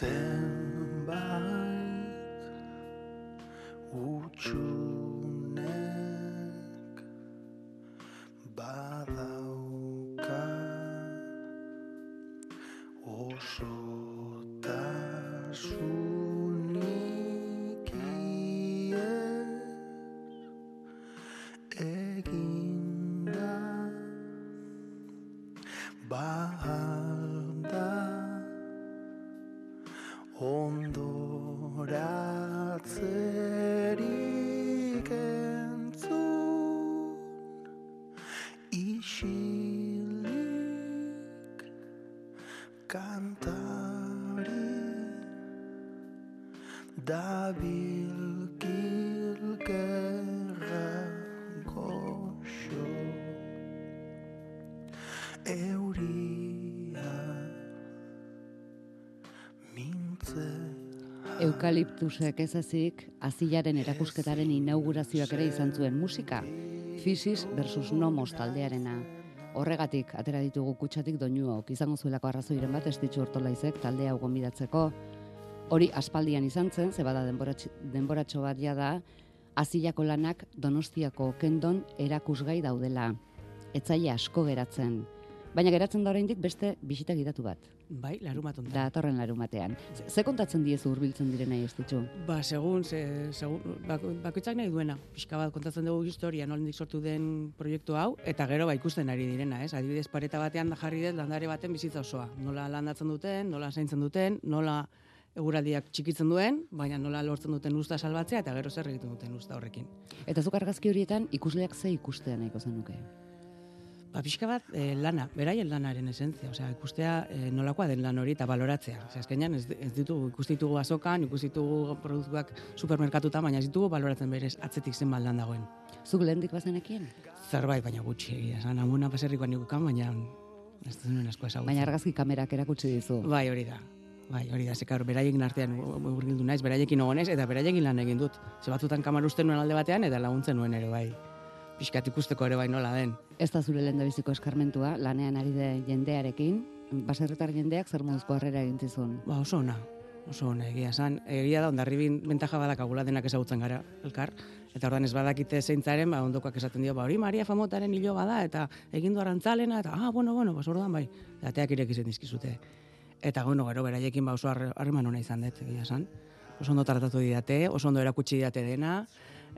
zenbait utxunek badauka osotasunik isilik kantari dabilkil gerra goxo euria. Mintze. Eukaliptusek ez ezik, azilaren erakusketaren inaugurazioak ere izan zuen musika. Fisis versus Nomos taldearena. Horregatik, atera ditugu kutsatik doinuok, izango zuelako arrazoiren bat estitxu hortolaizek taldea gonbidatzeko. Hori aspaldian izan zen, ze bada denboratxo, bat da, azilako lanak donostiako kendon erakusgai daudela. Etzaile asko geratzen. Baina geratzen da oraindik beste bisita gidatu bat. Bai, larun bat onta. Da, atorren larumatean. Ze- Ze kontatzen diezu hurbiltzen direnei ez ditzu? Ba, segun, ze, segun bako, bakoitzak nahi duena. Pixka bat kontatzen dugu historia, nolendik sortu den proiektu hau, eta gero ba ikusten ari direna, ez? Adibidez, pareta batean da jarri dut landare baten bizitza osoa. Nola landatzen duten, nola zaintzen duten, nola eguraldiak txikitzen duen, baina nola lortzen duten usta salbatzea, eta gero zer egiten duten usta horrekin. Eta zuk argazki horietan ikusleak ze ikustea nahiko zenuke. Ba, pixka bat, e, lana, beraien lanaren esentzia, osea, ikustea e, nolakoa den lan hori eta baloratzea. Osea, azkenean ez, ez ditugu, ikusi ditugu azokan, ikusi ditugu produktuak supermerkatuta, baina ez ditugu baloratzen berez atzetik zenbat lan dagoen. Zuk lehendik bazenekien? Zerbait, baina gutxi egia, esan, amuna baserrikoan nikukan, baina ez duen asko ezagutzen. Baina argazki kamerak erakutsi dizu. Bai, hori da. Bai, hori da, zekar, beraiekin artean urgildu naiz, beraiekin ogonez, eta beraiekin lan egin dut. Ze batzutan kamar usten nuen alde batean, eta laguntzen nuen ere, bai. Piskat ikusteko ere bai nola den. Ez da zure lehen biziko eskarmentua, lanean ari de jendearekin, baserritar jendeak zer moduzko harrera egin zizun. Ba, oso ona. Oso ona, egia esan. Egia da, ondarribin bentaja badakagula denak ezagutzen gara, elkar. Eta ordan ez badakite zeintzaren, ba, ondokoak esaten dio, ba, hori Maria Famotaren hilo bada, eta egin du arantzalena, eta, ah, bueno, bueno, bas, ordan bai. Eta ateak irekizen dizkizute. Eta, bueno, gero, beraiekin ba, oso harre- harreman ona izan dut, egia esan. Oso ondo tratatu didate, oso ondo erakutsi didate dena,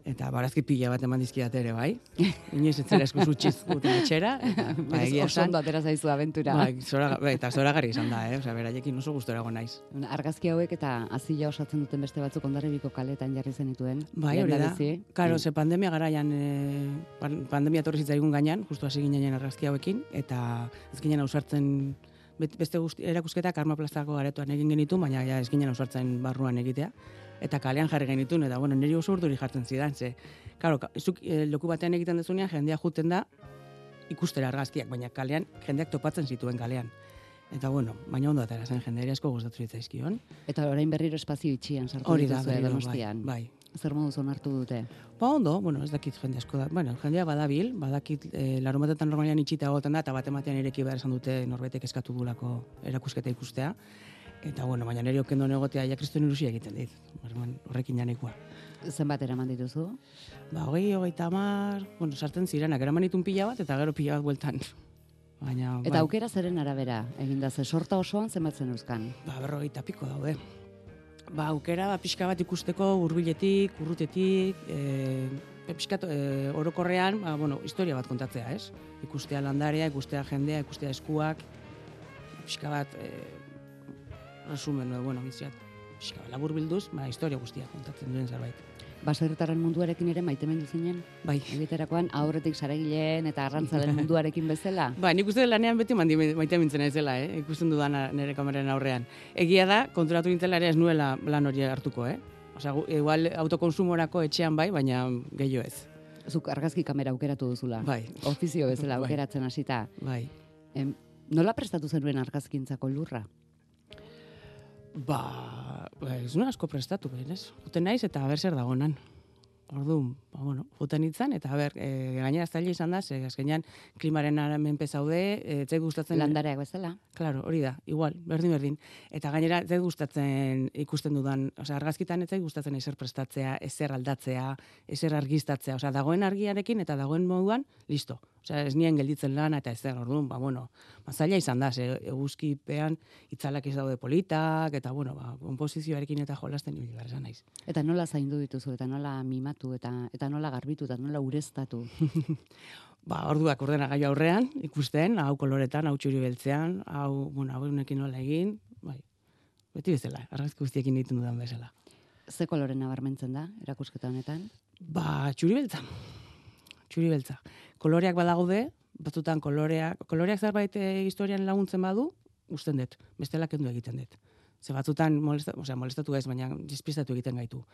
eta barazki pila bat eman dizkidate ere, bai. Inoiz ez zela eskuz utxiz guten etxera. Ba, egia esan, atera zaizu abentura. Bai, zora, bai, eta zoragarri izan da, eh? Osea, beraiekin oso gustora naiz. Argazki hauek eta azila osatzen duten beste batzuk ondarribiko kaletan jarri zenituen. Bai, hori da. Karo, ze pandemia garaian, e, pan- pandemia torri zitzaigun gainean, justu hasi ginen argazki hauekin, eta ez ginen ausartzen beste guzti, erakusketak Arma Plazako garetoan egin genitu, baina ja ez ginen ausartzen barruan egitea. Eta kalean jarri genitun, eta bueno, niri oso urduri jartzen zidan, ze, karo, ka- zuk e, loku batean egiten dezunean, jendea juten da ikustera argazkiak, baina kalean jendeak topatzen zituen kalean. Eta bueno, baina ondo atera zen jende asko gustatu zitzaizkion. Eta orain berriro espazio itxian sartu Hori da, dituzue berriro, bai, bai. Zer moduz onartu dute? Ba ondo, bueno, ez dakit jende asko da. Bueno, jendea badabil, badakit e, larumatetan normalian itxita egoten da, eta bat ematean ireki behar esan dute norbaitek eskatu dulako erakusketa ikustea. Eta, bueno, baina nire okendo negotea ja kriston ilusia egiten dit. Horrekin janekoa. Zenbat eraman dituzu? Ba, hogei, hogei tamar, bueno, sartzen zirenak, eraman ditun pila bat, eta gero pila bat bueltan. Baina, Eta bai, aukera zeren arabera, eginda ze sorta osoan zenbatzen euskan. ba, berrogeita piko daude. Ba, aukera, ba, pixka bat ikusteko hurbiletik, urrutetik, e, pixkat e, orokorrean, ba, bueno, historia bat kontatzea, ez? Ikustea landarea, ikustea jendea, ikustea eskuak, pixka bat, e, resumen, edo, bueno, biziat, labur bilduz, ba, historia guztia kontatzen duen zerbait. Baserritarren munduarekin ere maitemendu zinen? Bai. Egiterakoan aurretik saregileen eta arrantzalen munduarekin bezala? Ba, nik uste lanean beti mandi maite mintzen ezela, eh? ikusten dudana nire kameraren aurrean. Egia da, konturatu nintzela ere ez nuela lan hori hartuko, eh? Osea, gu- igual autokonsumorako etxean bai, baina gehiago ez. Zuk argazki kamera aukeratu duzula. Bai. Ofizio bezala Bai. aukeratzen hasita. Bai. Em, nola prestatu zenuen argazkintzako lurra? Ba, ba ez asko prestatu, behin, ez? Guten naiz eta ber zer dagonan. Orduan, ba, bueno, juten nintzen, eta ber, e, gainera zaila izan da, ze azkenean klimaren menpe zaude, e, ez gustatzen... Landareak bezala. Claro, hori da, igual, berdin berdin. Eta gainera ez gustatzen ikusten dudan, osea, argazkitan ez gustatzen ezer prestatzea, ezer aldatzea, ezer argiztatzea, osea, dagoen argiarekin eta dagoen moduan, listo. Osea, ez nien gelditzen lana eta ezer, orduan, ba, bueno, ba, zaila izan da, ze eguzkipean itzalak ez daude politak, eta, bueno, ba, komposizioarekin eta jolasten ibili naiz. Eta nola zaindu dituzu, eta nola mimatu, eta eta nola garbitu, eta nola ureztatu. Ba, orduak ordenagailu aurrean, ikusten, hau koloretan, hau txuri beltzean, hau, bueno, hau honekin nola egin, bai, beti bezala, argazki guztiekin egiten dudan bezala. Ze kolore nabarmentzen da, erakusketa honetan? Ba, txuri beltza. Txuri beltza. Koloreak badaude, batzutan koloreak, koloreak zerbait eh, historian laguntzen badu, usten dut, bestela kendu egiten dut. Ze batzutan molesta, osea, molestatu ez, baina despistatu egiten gaitu.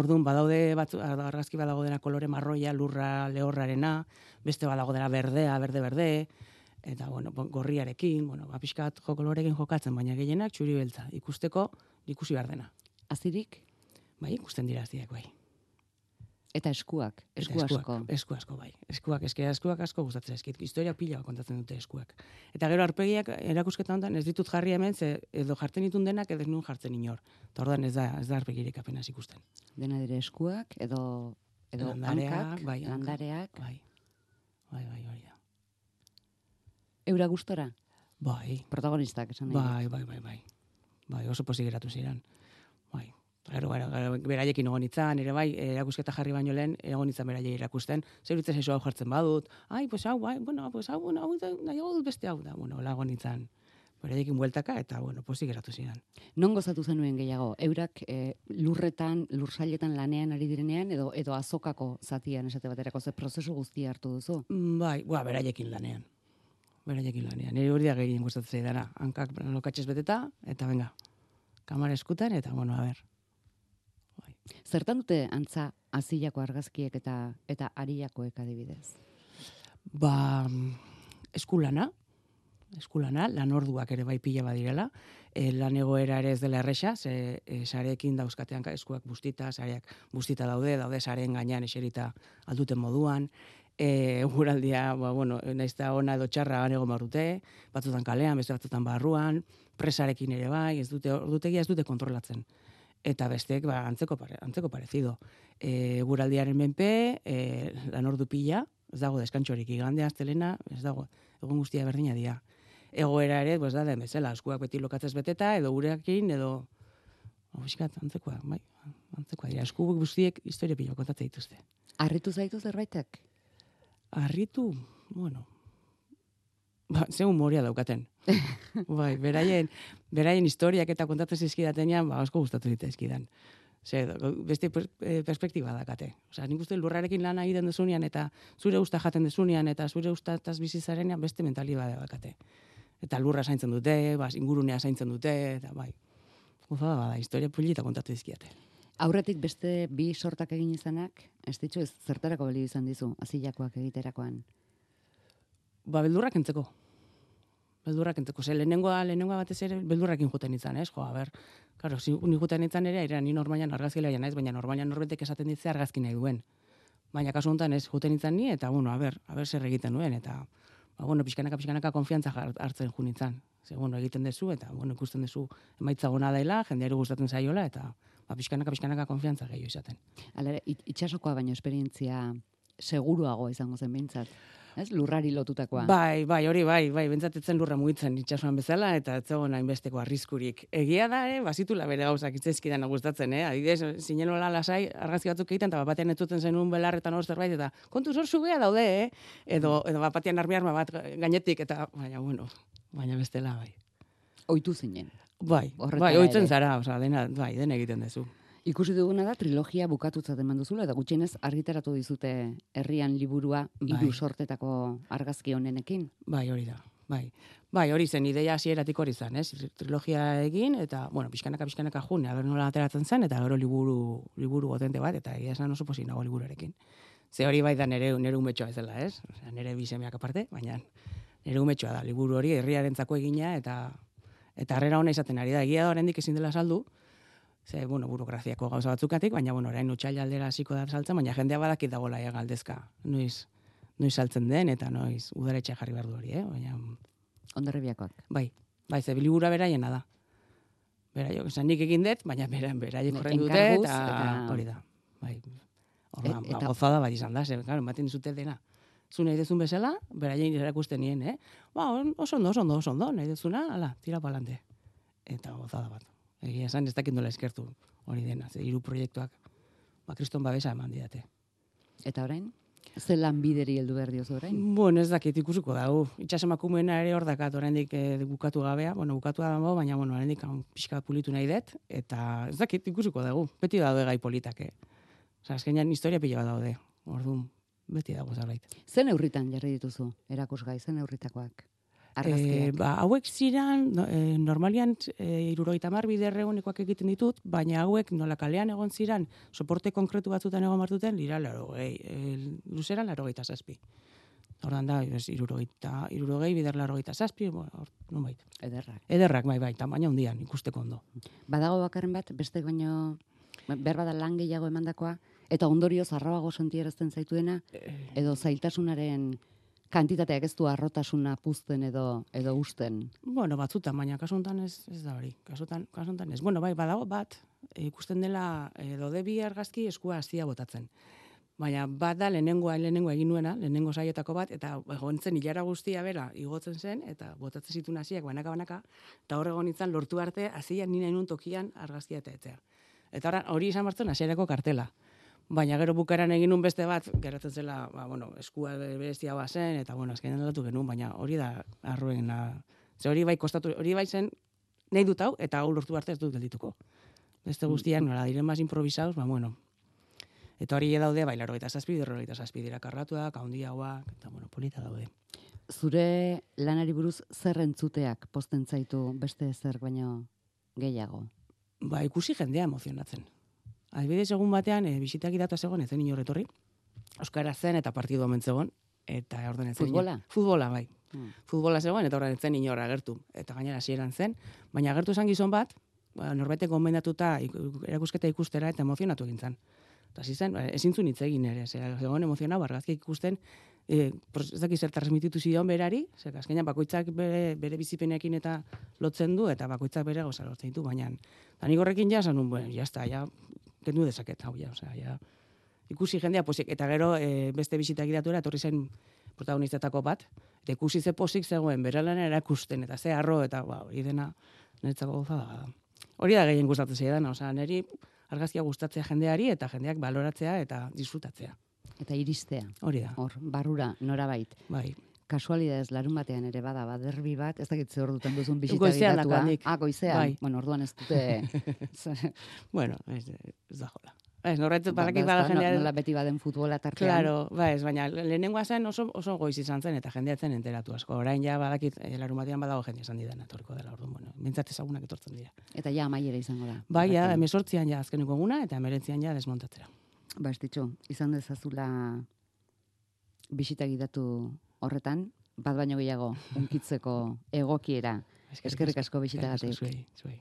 Orduan badaude batzu, argazki badago dena kolore marroia, lurra, lehorrarena, beste badago dena berdea, berde berde, eta bueno, gorriarekin, bueno, ba pixkat jo kolorekin jokatzen, baina gehienak txuri beltza. Ikusteko ikusi behar dena. Azirik? Bai, ikusten dira aziak, bai. Eta eskuak, esku asko. Esku asko, bai. Eskuak, eske eskuak asko gustatzen zaizkit. Historia pila kontatzen dute eskuak. Eta gero arpegiak erakusketa honetan ez ditut jarri hemen, ze edo jartzen ditun denak edo nun jartzen inor. Eta orduan ez da, ez da arpegirik apenas ikusten. Dena dire eskuak, edo, edo Landareak, hankak, bai, landareak, Bai. Bai, bai, hori da. eura gustora, Bai, protagonistak esan nahi. bai, bai, bai, bai. Bai, oso pozik geratu ziren. Bai. Gero, gero, gero, beraiekin egon itzan, ere bai, erakusketa jarri baino lehen, egon itzan beraiei erakusten, zer utzen hau jartzen badut, ai, pues hau, bai, bueno, pues hau, bueno, hau, nahiago dut beste hau da, bueno, hola egon itzan, beraiekin bueltaka, eta, bueno, pozik geratu ziren. Non gozatu zenuen gehiago, eurak eh, lurretan, lursailetan lanean ari direnean, edo edo azokako zatian esate baterako, ze prozesu guztia hartu duzu. Mm, Bai, ba, beraiekin lanean. Beraiekin lanean. Nire hori da gehien gustatzen zaidana. Hankak lokatxez beteta, eta venga, kamara eskutan, eta, bueno, a ber. Zertan dute antza azilako argazkiek eta eta ariakoek adibidez? Ba, eskulana, eskulana, lan orduak ere bai pila badirela, e, lan egoera ere ez dela erresa, ze e, sareekin dauzkatean ka- eskuak bustita, sareak bustita daude, daude sareen gainean eserita alduten moduan, e, eguraldia, ba, bueno, naiz eta ona edo txarra han egon barrute, batzutan kalean, beste batzutan barruan, presarekin ere bai, ez dute, ordutegia ez dute kontrolatzen. Eta besteek, ba, antzeko, pare, antzeko parezido. E, eguraldiaren menpe, e, lan ordu pila, ez dago deskantxorik, igande astelena, ez dago, egun guztia berdina dira. Egoera ere, pues da, den bezala, eskuak beti lokatzez beteta, edo gurekin, edo, hau fiskat, antzekoa, bai, antzekoa dira, esku guztiek historia pila kontatzen dituzte. Arritu zaitu zerbaitek? Arritu, bueno, ba, ze humoria daukaten. bai, beraien, beraien historiak eta kontatzen zizkidatenean, ba, asko gustatu zitzaizkidan. Ze, beste eh, perspektiba dakate. Osea, nik uste lurrarekin lana egiten dezunean eta zure usta jaten dezunean eta zure ustataz bizi zarenean beste mentalidade dakate. Eta lurra zaintzen dute, bas, ingurunea zaintzen dute, eta bai. Gozada bada, historia pulita kontatu dizkiate. Aurretik beste bi sortak egin izanak, ez ditzu ez zertarako balio izan dizu, azilakoak egiterakoan. Ba, beldurrak entzeko. Beldurrak entzeko. Ze, lehenengoa, lehenengoa batez ere, beldurrakin juten izan, ez? Jo, a ber, Karo, si ni juten izan ere, era ni normalian argazkilaria naiz, baina normalian norbetek esaten ditze argazki nahi duen. Baina kasu honetan ez juten izan ni eta bueno, a ber, a ber zer egiten nuen eta ba bueno, pixkanaka pixkanaka konfiantza hartzen jun nintzen. Ze bueno, egiten dezu eta bueno, ikusten dezu emaitza gona dela, jendeari gustatzen zaiola eta ba pixkanaka pixkanaka konfiantza gehiago izaten. Hala ere, it- itsasokoa baino esperientzia seguruago izango zen behintzat. Ez, lurrari lotutakoa. Bai, bai, hori bai, bai, bentsatetzen lurra mugitzen itsasoan bezala eta ez zegoen hainbesteko arriskurik. Egia da, eh, bazitula bere gauzak itzaizkidan gustatzen, eh? Adibidez, zinenola lasai argazki batzuk egiten eta batean etzuten zenun belarretan hor zerbait eta kontu zor sugea daude, eh? Edo edo batean armi arma bat gainetik eta baina bueno, baina bestela bai. Oitu zinen. Bai, Horretara bai, oitzen ere. zara, osea, dena, bai, dena egiten duzu. Ikusi duguna da trilogia bukatutzat eman duzula eta gutxienez argitaratu dizute herrian liburua hiru Bai. sortetako argazki honenekin. Bai, hori da. Bai. Bai, hori zen, ideia hasieratik hori zen, ez? Trilogia egin, eta, bueno, pixkanaka, pixkanaka jun, aber nola ateratzen zen, eta gero liburu, liburu gotente bat, eta egia esan oso posi nago liburuarekin. Ze hori bai da nere, nere umetxoa ez dela, ez? Osea, nere bisemeak aparte, baina nere umetxoa da, liburu hori herriarentzako egina, eta eta harrera ona izaten ari da. Egia da oraindik ezin dela saldu, Ze, bueno, burokraziako gauza batzukatik, baina, bueno, orain utxaila aldera hasiko da saltzen, baina jendea badakit dagoela ja galdezka. Noiz, noiz saltzen den, eta noiz udaretxe jarri behar du hori, eh? Baina, Ondarribiakoak. bai, bai, ze bilibura beraiena da. Beraiok, esan nik egin dut, baina bera, beraiek horren dute, eta, hori da. Bai, Orduan, Et- ba, eta- gozada bai izan da, ze, claro, ematen dizute dena. Zu nahi dezun bezala, beraien erakusten nien, eh? Ba, oso ondo, oso ondo, oso ondo, nahi dezuna, ala, tira palante. Eta gozada bat. Egia esan ez dakit nola eskertu hori dena, ze hiru proiektuak, ba, kriston babesa eman didate. Eta orain? Ze lanbideri heldu behar diozu orain? Bueno, ez dakit ikusiko dago. Itxas emakumeena ere hor dakat, oraindik eh, bukatu gabea. Bueno, bukatu dago, baina bueno, oraindik pixka pulitu nahi dut eta ez dakit ikusiko dago. Beti daude gai politak, eh. Osea, azkenean historia pila bat daude. Orduan, beti dago zerbait. Ze neurritan jarri dituzu erakusgai, ze neurritakoak? E, ba, hauek ziren, no, e, normalian e, irurogeita mar biderreunikoak egiten ditut, baina hauek nola kalean egon ziren, soporte konkretu batzutan egon martuten, lira laro gehi, e, luzeran laro gehieta zazpi. Hordan da, ez, irurogeita, irurogei bider laro gehieta zazpi, bueno, hor, nonbait. Ederrak. Ederrak, bai, bai, tamaina hundian, ikusteko ondo. Badago bakarren bat, beste baino behar bada lan gehiago emandakoa, eta ondorioz arroago sentierazten zaituena, edo zailtasunaren kantitateak ez du arrotasuna puzten edo edo usten. Bueno, batzutan, baina kasu honetan ez, ez da hori. Kasutan, kasu honetan ez. Bueno, bai, badago bat, e, ikusten dela edo de bi argazki eskua hasia botatzen. Baina bat da lehenengoa lehenengoa egin nuena, lehenengo saietako bat, eta egon zen hilara guztia bera igotzen zen, eta botatzen zituen hasiak banaka banaka, eta hor egon nintzen lortu arte, hasia ni nahi nun tokian argazkia eta etzea. Eta hori izan martzen hasierako kartela. Baina gero bukaran egin nun beste bat, geratzen zela, ba, bueno, eskua berezia zen, eta bueno, azkenean aldatu genuen, baina hori da arruena. Ze hori bai kostatu, hori bai zen nahi dut hau, eta hau lortu arte ez dut geldituko. Beste guztiak, nola, diren mas improvisados, ba, bueno. Eta hori daude, bai, laro eta zazpi, derro eta zazpi dira karratuak, haundiagoak, eta bueno, polita daude. Zure lanari buruz zer entzuteak posten zaitu beste zer baino gehiago. Ba, ikusi jendea emozionatzen. Adibidez, egun batean, e, bisitak idatu zegoen, ezen inor etorri. Euskara zen eta partidu omen zegoen. Eta orden ezen. Futbola? Futbola, bai. Hmm. Futbola zegoen, eta horren etzen inor agertu. Eta gainera hasieran zen. Baina agertu zen gizon bat, ba, norbete gomendatuta erakusketa ikustera eta emozionatu egin zen. Eta hasi zen, ba, ezin zuen hitz egin ere, zera, zegoen emozionatu, argazkiak ikusten, e, ez dakit zer transmititu zion berari, zer, azkenean bakoitzak bere, bere bizipenekin eta lotzen du, eta bakoitzak bere gauza lortzen ditu, baina, eta nik horrekin ja, zanun, bueno, ya está, ja, kendu dezaket, hau, ja, osea, ja, ikusi jendea posik, eta gero e, beste bisitak idatura, etorri zen protagonistetako bat, eta ikusi ze posik zegoen, bere lana erakusten, eta ze arro, eta ba, hori dena, niretzako gauza da. Hori da gehien gustatzen zaidana, osea, niri argazkia gustatzea jendeari, eta jendeak baloratzea eta disfrutatzea. Eta iristea. Hori da, Hor, barrura, norabait. bai. Kasualidadez larun batean ere bada, baderbi bat, ez dakit ze hor duten duzun bisita dakat nik. Ah, goizean. Bai. Bueno, orduan ez dute... Bueno, ez, ez da jola. Ez, norretzet Ba, badakit ba, bada ez jendea... Nola beti baden futbola tartean. Claro, ba ez, baina lehenengoa zen oso, oso goiz izan zen, eta jendea zen enteratu asko. Orain ja badakit, e, larun batean badago jende esan didan, etorriko dela, orduan, bueno, bintzat ezagunak etortzen dira. Eta ja amaiera izango da. Bai, ja, emesortzian ja azkeneko eguna, eta emeretzian ja desmontatzera. Ba, estitxo, izan dezazula bisita gidatu horretan, bat baino gehiago unkitzeko egokiera. Eskerrik asko bisitagatik. Zuei, zuei.